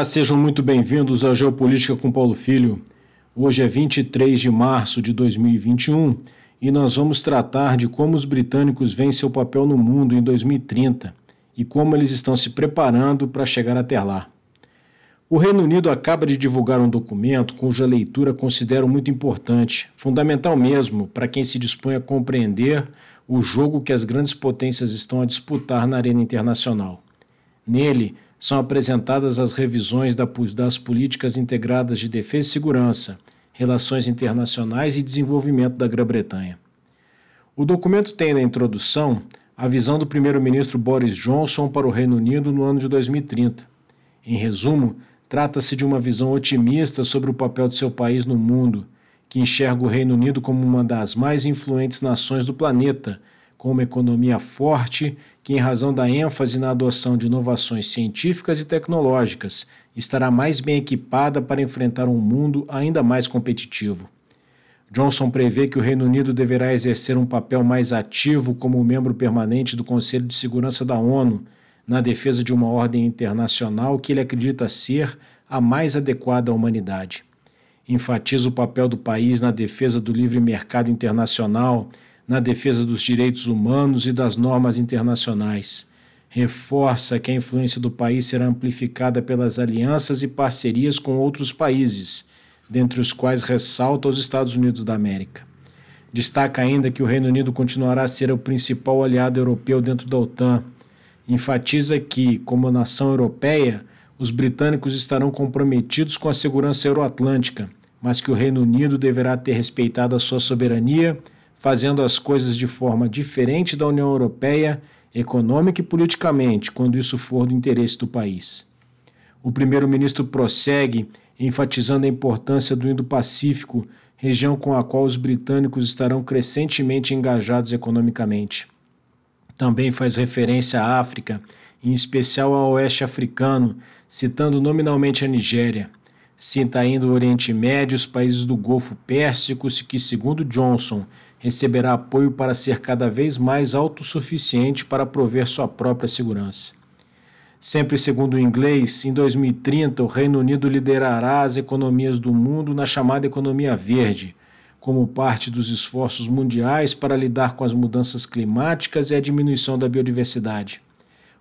Olá, sejam muito bem-vindos ao Geopolítica com Paulo Filho. Hoje é 23 de março de 2021 e nós vamos tratar de como os britânicos veem seu papel no mundo em 2030 e como eles estão se preparando para chegar até lá. O Reino Unido acaba de divulgar um documento cuja leitura considero muito importante, fundamental mesmo para quem se dispõe a compreender o jogo que as grandes potências estão a disputar na arena internacional. Nele, são apresentadas as revisões das políticas integradas de defesa e segurança, relações internacionais e desenvolvimento da Grã-Bretanha. O documento tem na introdução a visão do primeiro-ministro Boris Johnson para o Reino Unido no ano de 2030. Em resumo, trata-se de uma visão otimista sobre o papel de seu país no mundo, que enxerga o Reino Unido como uma das mais influentes nações do planeta com uma economia forte que, em razão da ênfase na adoção de inovações científicas e tecnológicas, estará mais bem equipada para enfrentar um mundo ainda mais competitivo. Johnson prevê que o Reino Unido deverá exercer um papel mais ativo como membro permanente do Conselho de Segurança da ONU, na defesa de uma ordem internacional que ele acredita ser a mais adequada à humanidade. Enfatiza o papel do país na defesa do livre mercado internacional na defesa dos direitos humanos e das normas internacionais. Reforça que a influência do país será amplificada pelas alianças e parcerias com outros países, dentre os quais ressalta os Estados Unidos da América. Destaca ainda que o Reino Unido continuará a ser o principal aliado europeu dentro da OTAN. Enfatiza que, como nação europeia, os britânicos estarão comprometidos com a segurança euroatlântica, mas que o Reino Unido deverá ter respeitado a sua soberania fazendo as coisas de forma diferente da União Europeia, econômica e politicamente, quando isso for do interesse do país. O primeiro-ministro prossegue, enfatizando a importância do Indo-Pacífico, região com a qual os britânicos estarão crescentemente engajados economicamente. Também faz referência à África, em especial ao oeste africano, citando nominalmente a Nigéria. Cita ainda o Oriente Médio e os países do Golfo Pérsico, que, segundo Johnson, receberá apoio para ser cada vez mais autossuficiente para prover sua própria segurança. Sempre segundo o inglês, em 2030 o Reino Unido liderará as economias do mundo na chamada economia verde, como parte dos esforços mundiais para lidar com as mudanças climáticas e a diminuição da biodiversidade.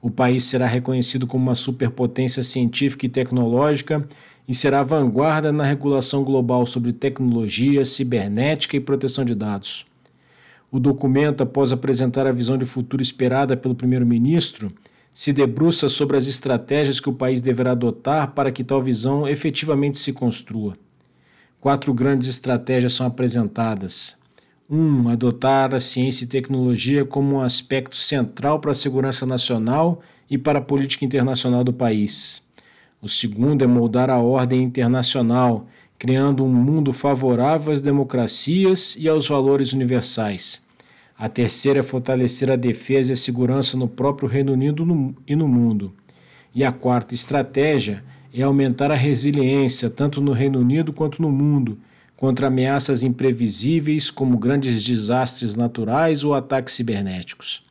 O país será reconhecido como uma superpotência científica e tecnológica e será vanguarda na regulação global sobre tecnologia, cibernética e proteção de dados. O documento, após apresentar a visão de futuro esperada pelo primeiro-ministro, se debruça sobre as estratégias que o país deverá adotar para que tal visão efetivamente se construa. Quatro grandes estratégias são apresentadas. 1. Um, adotar a ciência e tecnologia como um aspecto central para a segurança nacional e para a política internacional do país. O segundo é moldar a ordem internacional, criando um mundo favorável às democracias e aos valores universais. A terceira é fortalecer a defesa e a segurança no próprio Reino Unido e no mundo. E a quarta estratégia é aumentar a resiliência, tanto no Reino Unido quanto no mundo, contra ameaças imprevisíveis como grandes desastres naturais ou ataques cibernéticos.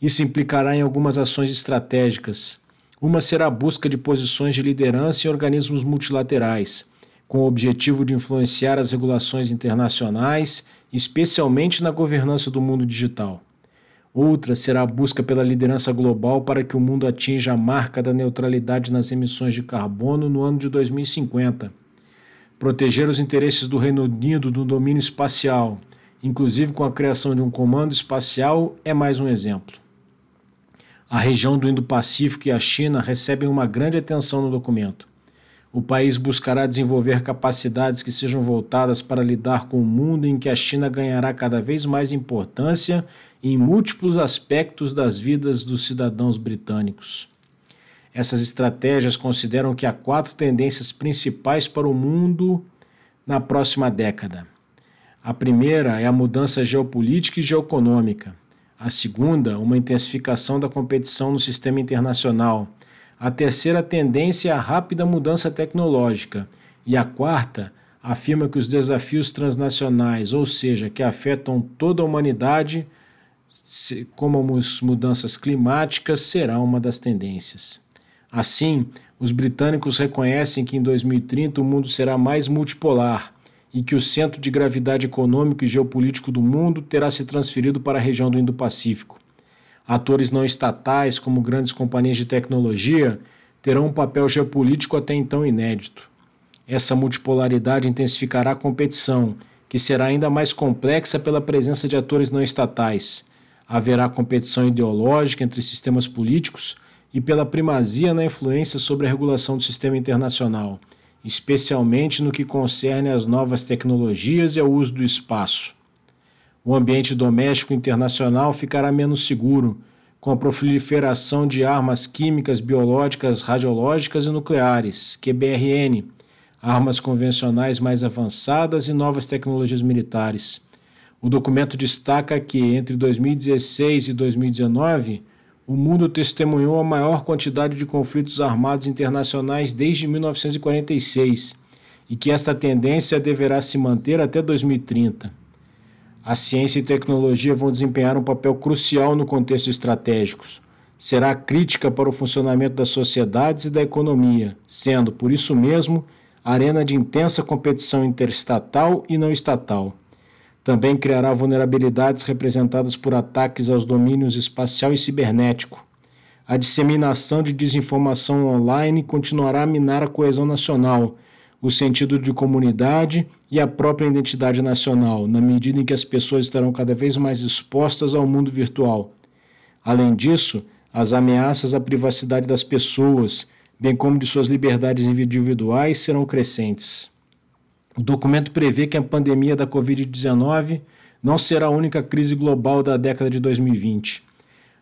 Isso implicará em algumas ações estratégicas, uma será a busca de posições de liderança em organismos multilaterais, com o objetivo de influenciar as regulações internacionais, especialmente na governança do mundo digital. Outra será a busca pela liderança global para que o mundo atinja a marca da neutralidade nas emissões de carbono no ano de 2050. Proteger os interesses do Reino Unido do domínio espacial, inclusive com a criação de um comando espacial, é mais um exemplo. A região do Indo-Pacífico e a China recebem uma grande atenção no documento. O país buscará desenvolver capacidades que sejam voltadas para lidar com o um mundo em que a China ganhará cada vez mais importância em múltiplos aspectos das vidas dos cidadãos britânicos. Essas estratégias consideram que há quatro tendências principais para o mundo na próxima década. A primeira é a mudança geopolítica e geoeconômica. A segunda, uma intensificação da competição no sistema internacional. A terceira tendência é a rápida mudança tecnológica. E a quarta afirma que os desafios transnacionais, ou seja, que afetam toda a humanidade, como as mudanças climáticas, será uma das tendências. Assim, os britânicos reconhecem que em 2030 o mundo será mais multipolar e que o centro de gravidade econômico e geopolítico do mundo terá se transferido para a região do Indo-Pacífico. Atores não estatais, como grandes companhias de tecnologia, terão um papel geopolítico até então inédito. Essa multipolaridade intensificará a competição, que será ainda mais complexa pela presença de atores não estatais. Haverá competição ideológica entre sistemas políticos e pela primazia na influência sobre a regulação do sistema internacional, especialmente no que concerne às novas tecnologias e ao uso do espaço. O ambiente doméstico internacional ficará menos seguro, com a proliferação de armas químicas, biológicas, radiológicas e nucleares, QBRN, armas convencionais mais avançadas e novas tecnologias militares. O documento destaca que, entre 2016 e 2019, o mundo testemunhou a maior quantidade de conflitos armados internacionais desde 1946 e que esta tendência deverá se manter até 2030. A ciência e tecnologia vão desempenhar um papel crucial no contexto estratégico. Será crítica para o funcionamento das sociedades e da economia, sendo, por isso mesmo, arena de intensa competição interestatal e não estatal. Também criará vulnerabilidades representadas por ataques aos domínios espacial e cibernético. A disseminação de desinformação online continuará a minar a coesão nacional, o sentido de comunidade e a própria identidade nacional, na medida em que as pessoas estarão cada vez mais expostas ao mundo virtual. Além disso, as ameaças à privacidade das pessoas, bem como de suas liberdades individuais, serão crescentes. O documento prevê que a pandemia da Covid-19 não será a única crise global da década de 2020.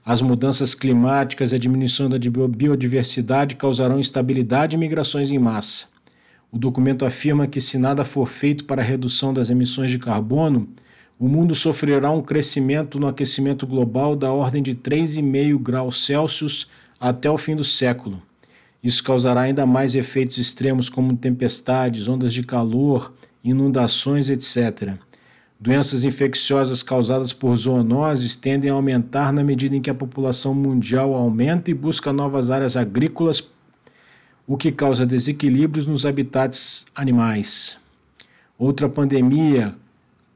As mudanças climáticas e a diminuição da biodiversidade causarão instabilidade e migrações em massa. O documento afirma que, se nada for feito para a redução das emissões de carbono, o mundo sofrerá um crescimento no aquecimento global da ordem de 3,5 graus Celsius até o fim do século. Isso causará ainda mais efeitos extremos como tempestades, ondas de calor, inundações, etc. Doenças infecciosas causadas por zoonoses tendem a aumentar na medida em que a população mundial aumenta e busca novas áreas agrícolas, o que causa desequilíbrios nos habitats animais. Outra pandemia,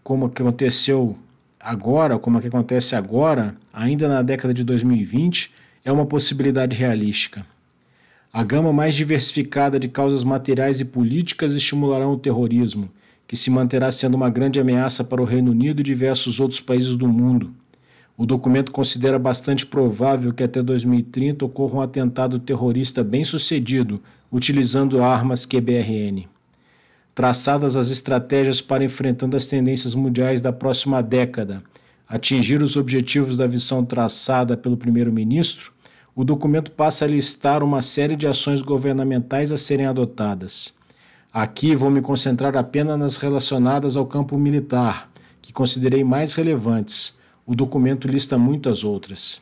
como a que aconteceu agora, como a que acontece agora, ainda na década de 2020, é uma possibilidade realística. A gama mais diversificada de causas materiais e políticas estimularão o terrorismo, que se manterá sendo uma grande ameaça para o Reino Unido e diversos outros países do mundo. O documento considera bastante provável que até 2030 ocorra um atentado terrorista bem-sucedido, utilizando armas QBRN. Traçadas as estratégias para enfrentando as tendências mundiais da próxima década, atingir os objetivos da visão traçada pelo primeiro-ministro, o documento passa a listar uma série de ações governamentais a serem adotadas. Aqui vou me concentrar apenas nas relacionadas ao campo militar, que considerei mais relevantes. O documento lista muitas outras.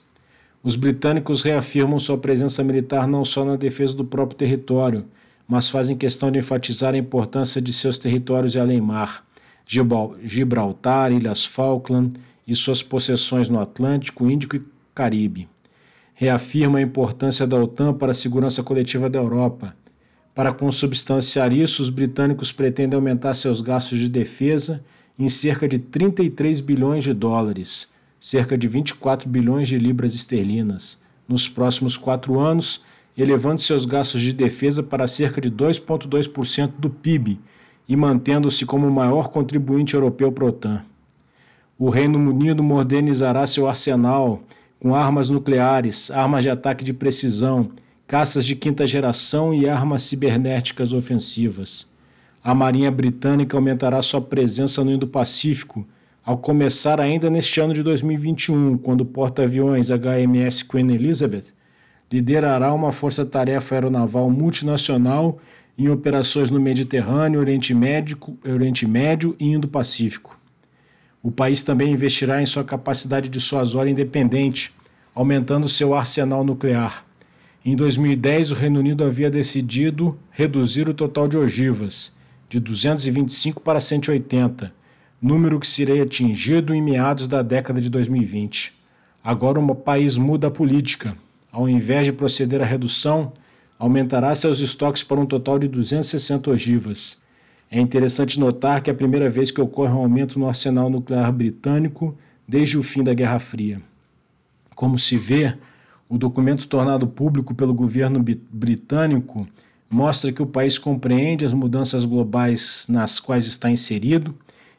Os britânicos reafirmam sua presença militar não só na defesa do próprio território, mas fazem questão de enfatizar a importância de seus territórios de além-mar, Gibraltar, Ilhas Falkland e suas possessões no Atlântico, Índico e Caribe reafirma a importância da OTAN para a segurança coletiva da Europa. Para consubstanciar isso, os britânicos pretendem aumentar seus gastos de defesa em cerca de 33 bilhões de dólares, cerca de 24 bilhões de libras esterlinas, nos próximos quatro anos, elevando seus gastos de defesa para cerca de 2,2% do PIB e mantendo-se como o maior contribuinte europeu para a OTAN. O Reino Unido modernizará seu arsenal com armas nucleares, armas de ataque de precisão, caças de quinta geração e armas cibernéticas ofensivas. A Marinha Britânica aumentará sua presença no Indo-Pacífico, ao começar ainda neste ano de 2021, quando o porta-aviões HMS Queen Elizabeth liderará uma força-tarefa aeronaval multinacional em operações no Mediterrâneo, Oriente Médio, Oriente Médio e Indo-Pacífico. O país também investirá em sua capacidade dissuasória independente, aumentando seu arsenal nuclear. Em 2010, o Reino Unido havia decidido reduzir o total de ogivas, de 225 para 180, número que seria atingido em meados da década de 2020. Agora o país muda a política. Ao invés de proceder à redução, aumentará seus estoques para um total de 260 ogivas. É interessante notar que é a primeira vez que ocorre um aumento no arsenal nuclear britânico desde o fim da Guerra Fria. Como se vê, o documento tornado público pelo governo britânico mostra que o país compreende as mudanças globais nas quais está inserido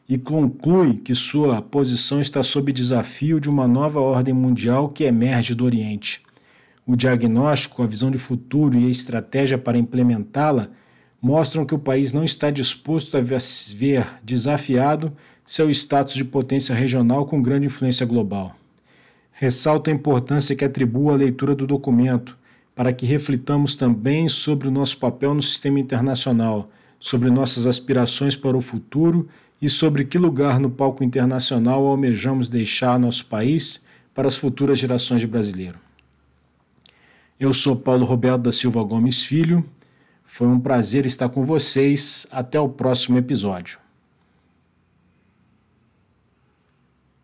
e conclui que sua posição está sob desafio de uma nova ordem mundial que emerge do Oriente. O diagnóstico, a visão de futuro e a estratégia para implementá-la mostram que o país não está disposto a ver desafiado seu status de potência regional com grande influência global. Ressalto a importância que atribua a leitura do documento, para que reflitamos também sobre o nosso papel no sistema internacional, sobre nossas aspirações para o futuro e sobre que lugar no palco internacional almejamos deixar nosso país para as futuras gerações de brasileiros. Eu sou Paulo Roberto da Silva Gomes Filho foi um prazer estar com vocês. Até o próximo episódio.